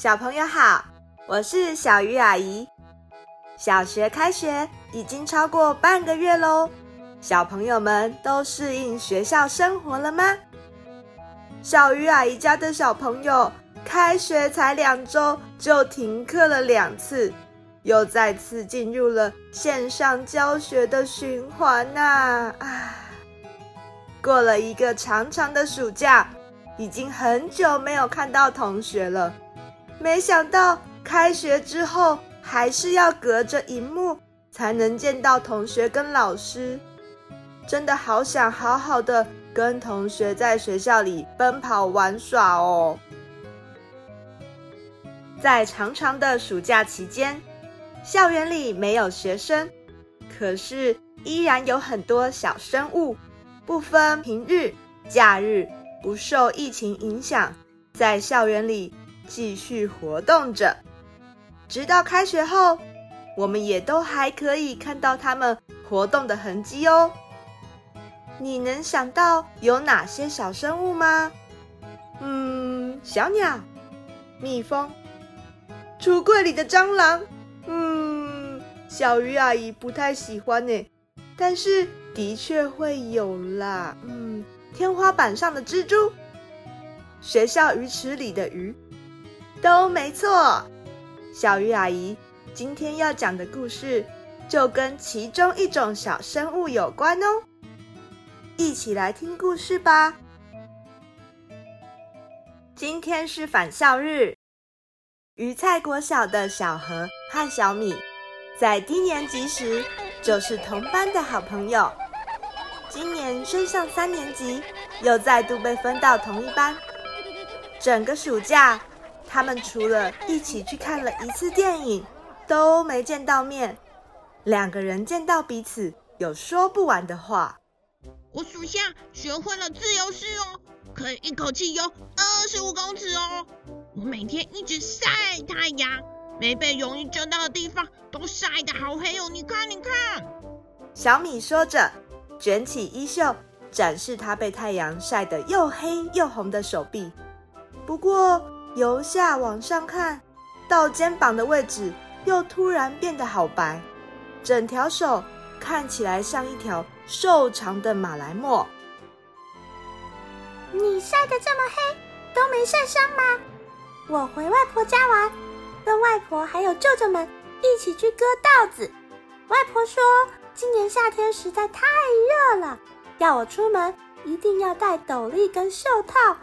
小朋友好，我是小鱼阿姨。小学开学已经超过半个月喽，小朋友们都适应学校生活了吗？小鱼阿姨家的小朋友开学才两周就停课了两次，又再次进入了线上教学的循环呐！啊，过了一个长长的暑假，已经很久没有看到同学了。没想到开学之后还是要隔着萤幕才能见到同学跟老师，真的好想好好的跟同学在学校里奔跑玩耍哦。在长长的暑假期间，校园里没有学生，可是依然有很多小生物，不分平日、假日，不受疫情影响，在校园里。继续活动着，直到开学后，我们也都还可以看到它们活动的痕迹哦。你能想到有哪些小生物吗？嗯，小鸟、蜜蜂、橱柜里的蟑螂。嗯，小鱼阿姨不太喜欢呢，但是的确会有啦。嗯，天花板上的蜘蛛，学校鱼池里的鱼。都没错，小鱼阿姨今天要讲的故事就跟其中一种小生物有关哦。一起来听故事吧。今天是返校日，鱼菜国小的小何和小米在低年级时就是同班的好朋友，今年升上三年级，又再度被分到同一班，整个暑假。他们除了一起去看了一次电影，都没见到面。两个人见到彼此，有说不完的话。我属下学会了自由式哦，可以一口气游二十五公尺哦。我每天一直晒太阳，没被容易遮到的地方都晒得好黑哦。你看，你看。小米说着，卷起衣袖，展示他被太阳晒得又黑又红的手臂。不过，由下往上看，到肩膀的位置又突然变得好白，整条手看起来像一条瘦长的马来貘。你晒得这么黑，都没晒伤吗？我回外婆家玩，跟外婆还有舅舅们一起去割稻子。外婆说，今年夏天实在太热了，要我出门一定要戴斗笠跟袖套，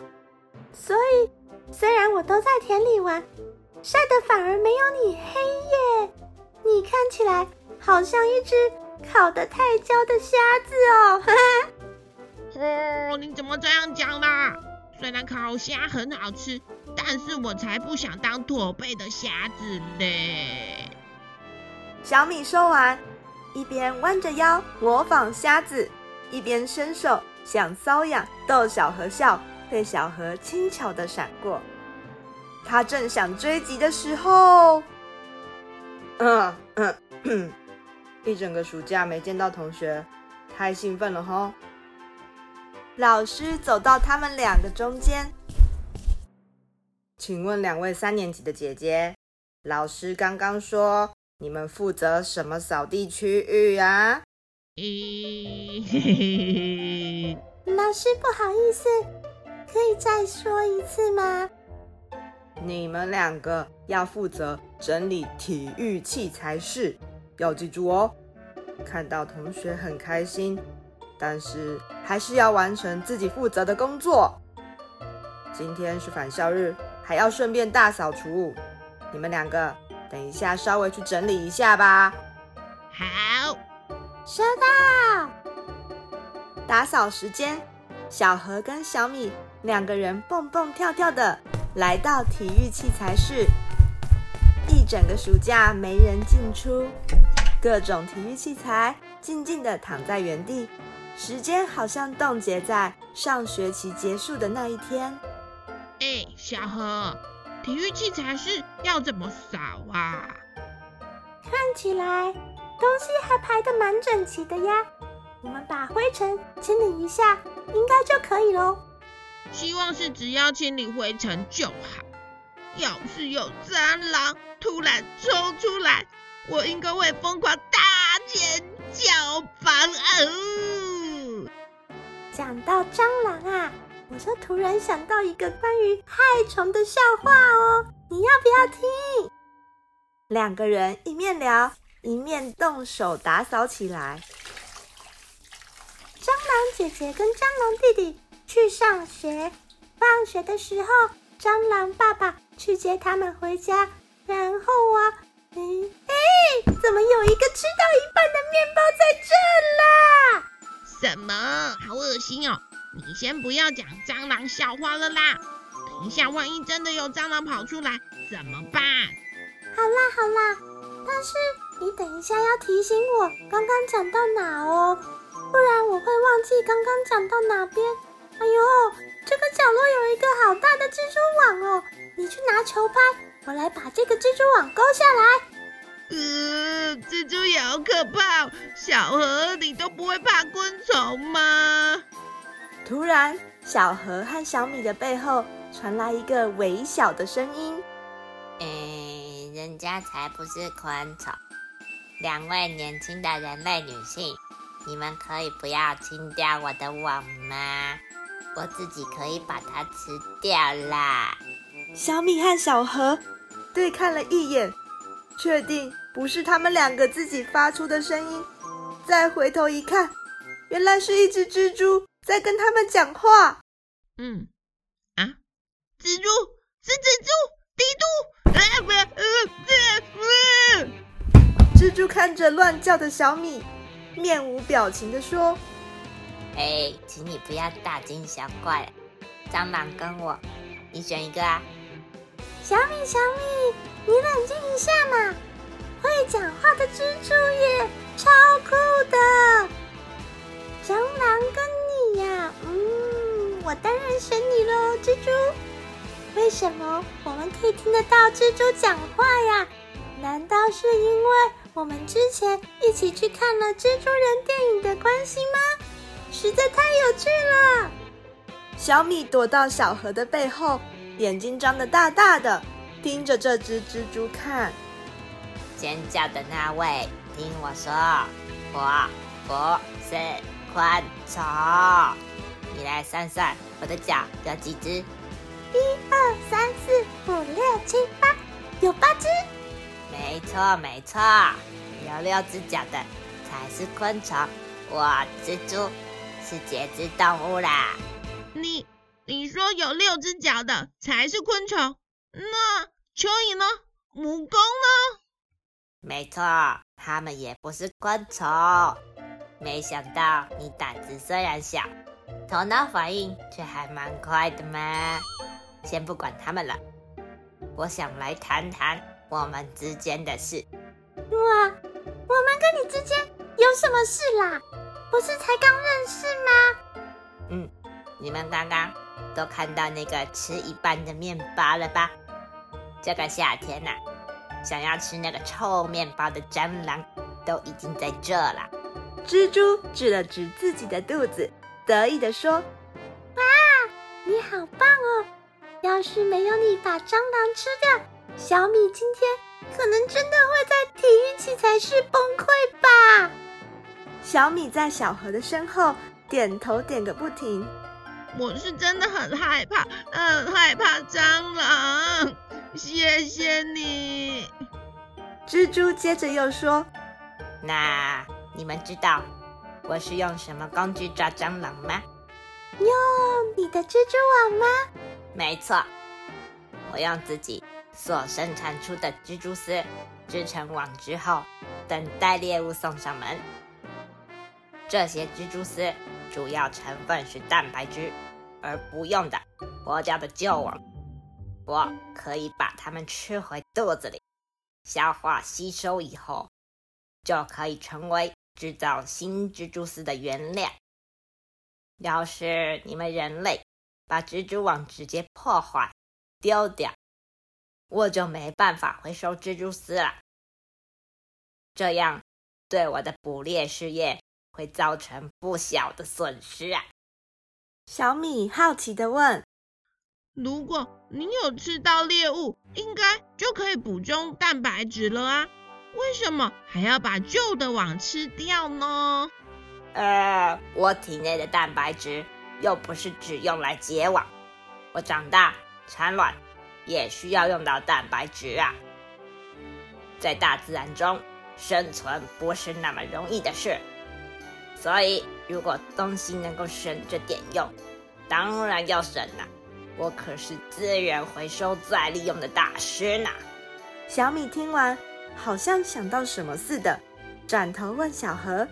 所以。虽然我都在田里玩，晒得反而没有你黑耶。你看起来好像一只烤得太焦的虾子哦。哦，你怎么这样讲啦？虽然烤虾很好吃，但是我才不想当驼背的虾子嘞。小米说完，一边弯着腰模仿虾子，一边伸手想搔痒逗小和笑。被小河轻巧的闪过，他正想追击的时候，嗯嗯，一整个暑假没见到同学，太兴奋了吼！老师走到他们两个中间，请问两位三年级的姐姐，老师刚刚说你们负责什么扫地区域啊？咦，嘿嘿嘿，老师不好意思。可以再说一次吗？你们两个要负责整理体育器材室，要记住哦。看到同学很开心，但是还是要完成自己负责的工作。今天是返校日，还要顺便大扫除。你们两个等一下稍微去整理一下吧。好，收到。打扫时间，小何跟小米。两个人蹦蹦跳跳的来到体育器材室。一整个暑假没人进出，各种体育器材静静的躺在原地，时间好像冻结在上学期结束的那一天。哎，小何，体育器材室要怎么扫啊？看起来东西还排得蛮整齐的呀。我们把灰尘清理一下，应该就可以喽。希望是只要清理灰尘就好。要是有蟑螂突然冲出来，我应该会疯狂大尖叫吧。哦，讲到蟑螂啊，我就突然想到一个关于害虫的笑话哦，你要不要听？两个人一面聊，一面动手打扫起来。蟑螂姐姐跟蟑螂弟弟去上学，放学的时候，蟑螂爸爸去接他们回家。然后啊，哎哎，怎么有一个吃到一半的面包在这啦？什么？好恶心哦！你先不要讲蟑螂笑话了啦，等一下万一真的有蟑螂跑出来怎么办？好啦好啦，但是你等一下要提醒我刚刚讲到哪哦。不然我会忘记刚刚讲到哪边。哎呦，这个角落有一个好大的蜘蛛网哦！你去拿球拍，我来把这个蜘蛛网勾下来。呃，蜘蛛也好可怕。小何，你都不会怕昆虫吗？突然，小何和小米的背后传来一个微小的声音：“诶，人家才不是昆虫，两位年轻的人类女性。”你们可以不要清掉我的网吗？我自己可以把它吃掉啦。小米和小何对看了一眼，确定不是他们两个自己发出的声音，再回头一看，原来是一只蜘蛛在跟他们讲话。嗯，啊，蜘蛛是蜘蛛，嘀嘟，啊不，呃，呃，蜘蛛看着乱叫的小米。面无表情地说：“哎，请你不要大惊小怪，蟑螂跟我，你选一个啊！”小米，小米，你冷静一下嘛！会讲话的蜘蛛耶，超酷的！蟑螂跟你呀，嗯，我当然选你喽，蜘蛛。为什么我们可以听得到蜘蛛讲话呀？难道是因为？我们之前一起去看了蜘蛛人电影的关系吗？实在太有趣了！小米躲到小河的背后，眼睛张得大大的，盯着这只蜘蛛看。尖叫的那位，听我说，我不是昆虫。你来算算，我的脚有几只？一二三四五六七八，有八只。没错，没错，有六只脚的才是昆虫。我蜘蛛是节肢动物啦。你你说有六只脚的才是昆虫，那蚯蚓呢？蜈蚣呢？没错，它们也不是昆虫。没想到你胆子虽然小，头脑反应却还蛮快的嘛。先不管它们了，我想来谈谈。我们之间的事，哇我们跟你之间有什么事啦？不是才刚认识吗？嗯，你们刚刚都看到那个吃一半的面包了吧？这个夏天呐、啊，想要吃那个臭面包的蟑螂都已经在这了。蜘蛛指了指自己的肚子，得意地说：“哇，你好棒哦！要是没有你把蟑螂吃掉。”小米今天可能真的会在体育器材室崩溃吧？小米在小何的身后点头点个不停。我是真的很害怕，很害怕蟑螂。谢谢你。蜘蛛接着又说：“那你们知道我是用什么工具抓蟑螂吗？用你的蜘蛛网吗？没错，我用自己。”所生产出的蜘蛛丝织成网之后，等待猎物送上门。这些蜘蛛丝主要成分是蛋白质，而不用的活胶的旧网。我可以把它们吃回肚子里，消化吸收以后，就可以成为制造新蜘蛛丝的原料。要是你们人类把蜘蛛网直接破坏丢掉，我就没办法回收蜘蛛丝了。这样对我的捕猎事业会造成不小的损失啊！小米好奇地问：“如果你有吃到猎物，应该就可以补充蛋白质了啊？为什么还要把旧的网吃掉呢？”呃，我体内的蛋白质又不是只用来结网，我长大产卵也需要用到蛋白质啊。在大自然中生存不是那么容易的事，所以如果东西能够省着点用，当然要省了。我可是资源回收再利用的大师呢。小米听完，好像想到什么似的，转头问小何。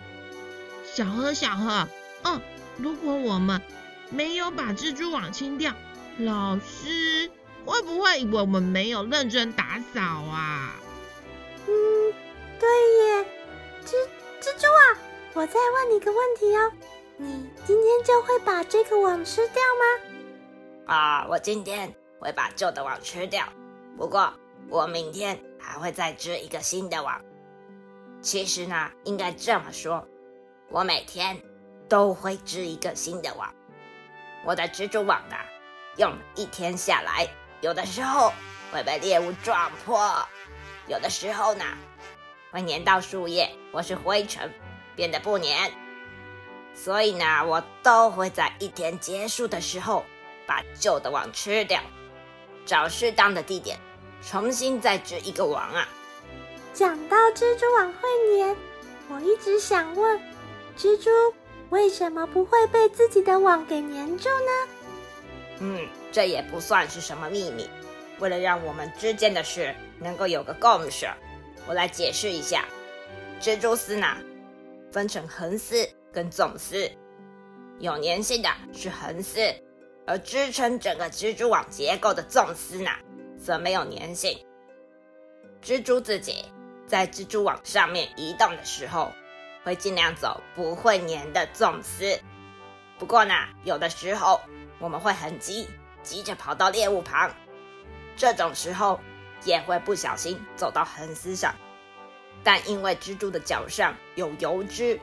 小何，小何，嗯，如果我们没有把蜘蛛网清掉，老师会不会以为我们没有认真打扫啊？嗯，对耶，蜘蜘蛛啊，我再问你个问题哦，你今天就会把这个网吃掉吗？啊，我今天会把旧的网吃掉，不过我明天还会再织一个新的网。其实呢，应该这么说。我每天都会织一个新的网，我的蜘蛛网呢，用一天下来，有的时候会被猎物撞破，有的时候呢，会粘到树叶或是灰尘，变得不粘。所以呢，我都会在一天结束的时候把旧的网吃掉，找适当的地点重新再织一个网啊。讲到蜘蛛网会粘，我一直想问。蜘蛛为什么不会被自己的网给粘住呢？嗯，这也不算是什么秘密。为了让我们之间的事能够有个共识，我来解释一下。蜘蛛丝呢，分成横丝跟纵丝，有粘性的是横丝，而支撑整个蜘蛛网结构的纵丝呢，则没有粘性。蜘蛛自己在蜘蛛网上面移动的时候，会尽量走不会粘的纵丝，不过呢，有的时候我们会很急，急着跑到猎物旁，这种时候也会不小心走到横丝上，但因为蜘蛛的脚上有油脂，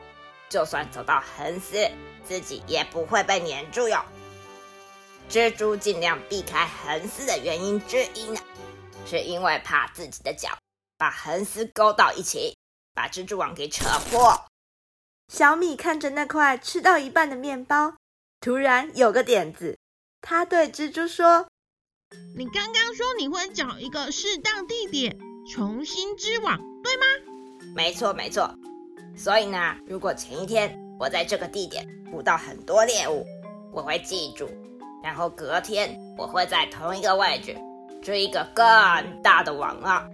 就算走到横丝，自己也不会被粘住哟。蜘蛛尽量避开横丝的原因之一呢，是因为怕自己的脚把横丝勾到一起，把蜘蛛网给扯破。小米看着那块吃到一半的面包，突然有个点子。他对蜘蛛说：“你刚刚说你会找一个适当地点重新织网，对吗？”“没错，没错。所以呢，如果前一天我在这个地点捕到很多猎物，我会记住，然后隔天我会在同一个位置织一个更大的网啊。”“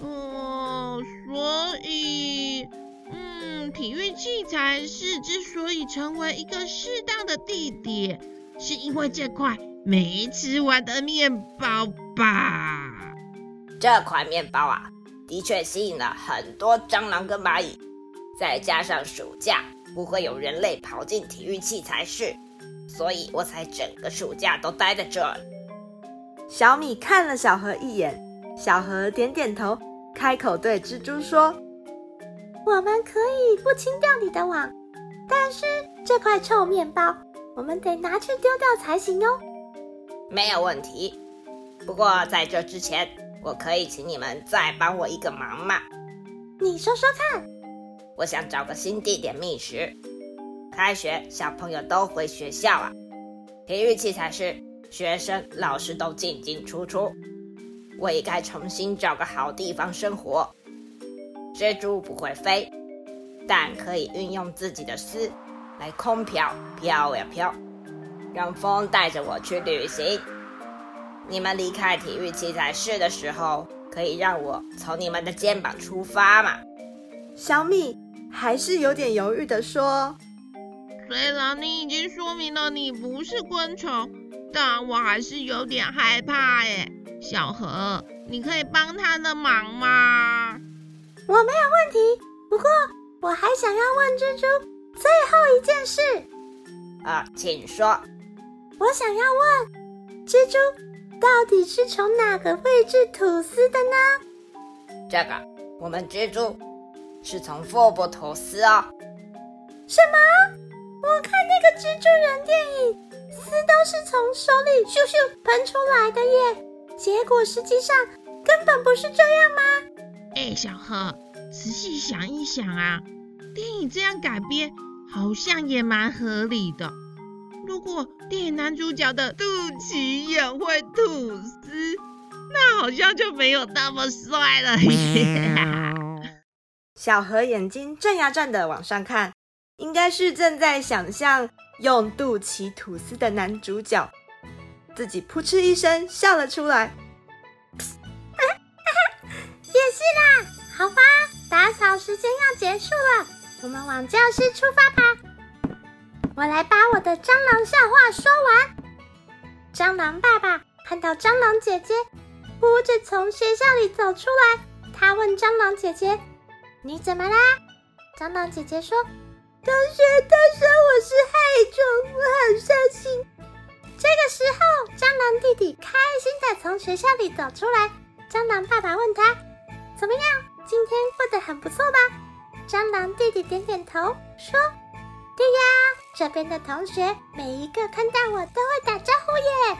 哦，所以……”嗯体育器材室之所以成为一个适当的地点，是因为这块没吃完的面包吧？这块面包啊，的确吸引了很多蟑螂跟蚂蚁，再加上暑假不会有人类跑进体育器材室，所以我才整个暑假都待在这儿。小米看了小何一眼，小何点点头，开口对蜘蛛说。我们可以不清掉你的网，但是这块臭面包我们得拿去丢掉才行哦。没有问题，不过在这之前，我可以请你们再帮我一个忙吗？你说说看。我想找个新地点觅食。开学，小朋友都回学校啊。体育器材室，学生、老师都进进出出，我也该重新找个好地方生活。蜘蛛不会飞，但可以运用自己的丝来空飘，飘呀飘，让风带着我去旅行。你们离开体育器材室的时候，可以让我从你们的肩膀出发嘛？小米还是有点犹豫的说：“虽然你已经说明了你不是昆虫，但我还是有点害怕耶。小何，你可以帮他的忙吗？我没有问题，不过我还想要问蜘蛛最后一件事。啊，请说。我想要问，蜘蛛到底是从哪个位置吐丝的呢？这个，我们蜘蛛是从腹部吐丝哦。什么？我看那个蜘蛛人电影，丝都是从手里咻咻喷出来的耶。结果实际上根本不是这样吗？哎，小何，仔细想一想啊，电影这样改编好像也蛮合理的。如果电影男主角的肚脐眼会吐丝，那好像就没有那么帅了耶。小何眼睛转呀转的往上看，应该是正在想象用肚脐吐丝的男主角。自己扑哧一声笑了出来，也是啦。好吧，打扫时间要结束了，我们往教室出发吧。我来把我的蟑螂笑话说完。蟑螂爸爸看到蟑螂姐姐哭着从学校里走出来，他问蟑螂姐姐：“你怎么啦？”蟑螂姐姐说：“同学都说我是害虫，我好伤心。”这个时候，蟑螂弟弟开心地从学校里走出来。蟑螂爸爸问他：“怎么样？今天过得很不错吧？”蟑螂弟弟点点头，说：“对呀，这边的同学每一个看到我都会打招呼耶。”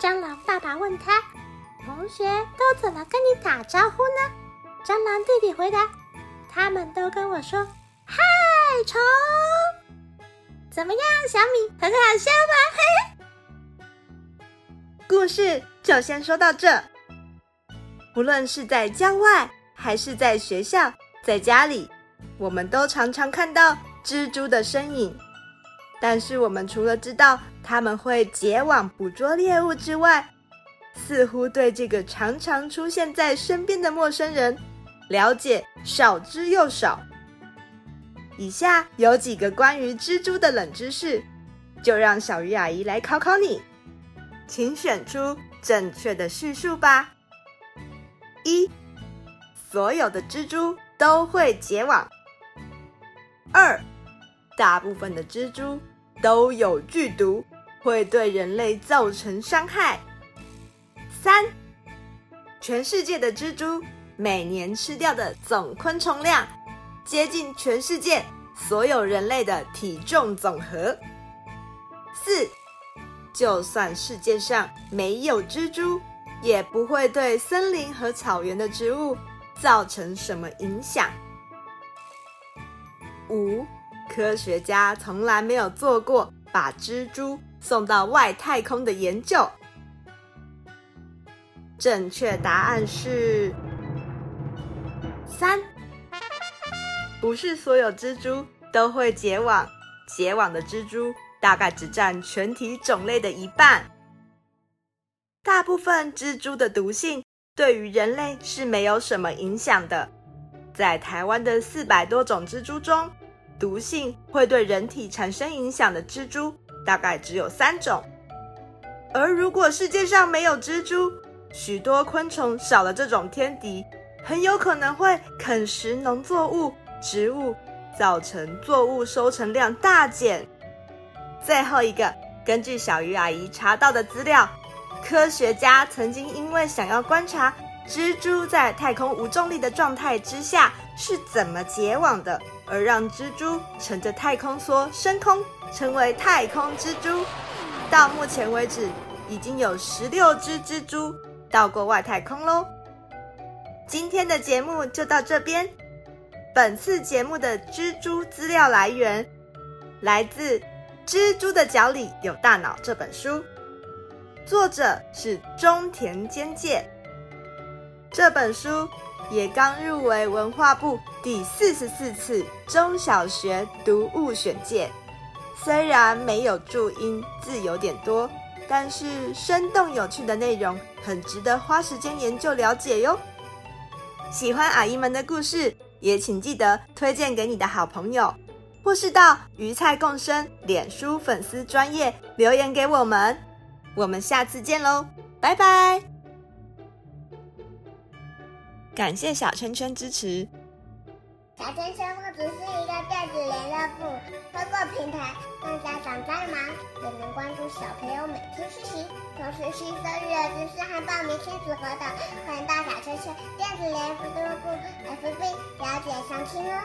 蟑螂爸爸问他：“同学都怎么跟你打招呼呢？”蟑螂弟弟回答：“他们都跟我说‘害虫’。”怎么样，小米，很好笑吧？嘿。故事就先说到这。不论是在郊外，还是在学校，在家里，我们都常常看到蜘蛛的身影。但是，我们除了知道它们会结网捕捉猎物之外，似乎对这个常常出现在身边的陌生人了解少之又少。以下有几个关于蜘蛛的冷知识，就让小鱼阿姨来考考你。请选出正确的叙述吧。一，所有的蜘蛛都会结网。二，大部分的蜘蛛都有剧毒，会对人类造成伤害。三，全世界的蜘蛛每年吃掉的总昆虫量，接近全世界所有人类的体重总和。四。就算世界上没有蜘蛛，也不会对森林和草原的植物造成什么影响。五，科学家从来没有做过把蜘蛛送到外太空的研究。正确答案是三，不是所有蜘蛛都会结网，结网的蜘蛛。大概只占全体种类的一半。大部分蜘蛛的毒性对于人类是没有什么影响的。在台湾的四百多种蜘蛛中，毒性会对人体产生影响的蜘蛛大概只有三种。而如果世界上没有蜘蛛，许多昆虫少了这种天敌，很有可能会啃食农作物、植物，造成作物收成量大减。最后一个，根据小鱼阿姨查到的资料，科学家曾经因为想要观察蜘蛛在太空无重力的状态之下是怎么结网的，而让蜘蛛乘着太空梭升空，成为太空蜘蛛。到目前为止，已经有十六只蜘蛛到过外太空喽。今天的节目就到这边。本次节目的蜘蛛资料来源来自。《蜘蛛的脚里有大脑》这本书，作者是中田兼介。这本书也刚入围文化部第四十四次中小学读物选届。虽然没有注音，字有点多，但是生动有趣的内容很值得花时间研究了解哟。喜欢阿姨们的故事，也请记得推荐给你的好朋友。或是到鱼菜共生脸书粉丝专页留言给我们，我们下次见喽，拜拜。感谢小圈圈支持。小圈圈不只是一个电子联络簿，通过平台，让家长再忙也能关注小朋友每天学习，同时吸收育儿知识和报名亲子活动。欢迎到小圈圈电子联络簿 FB 了解详情哦。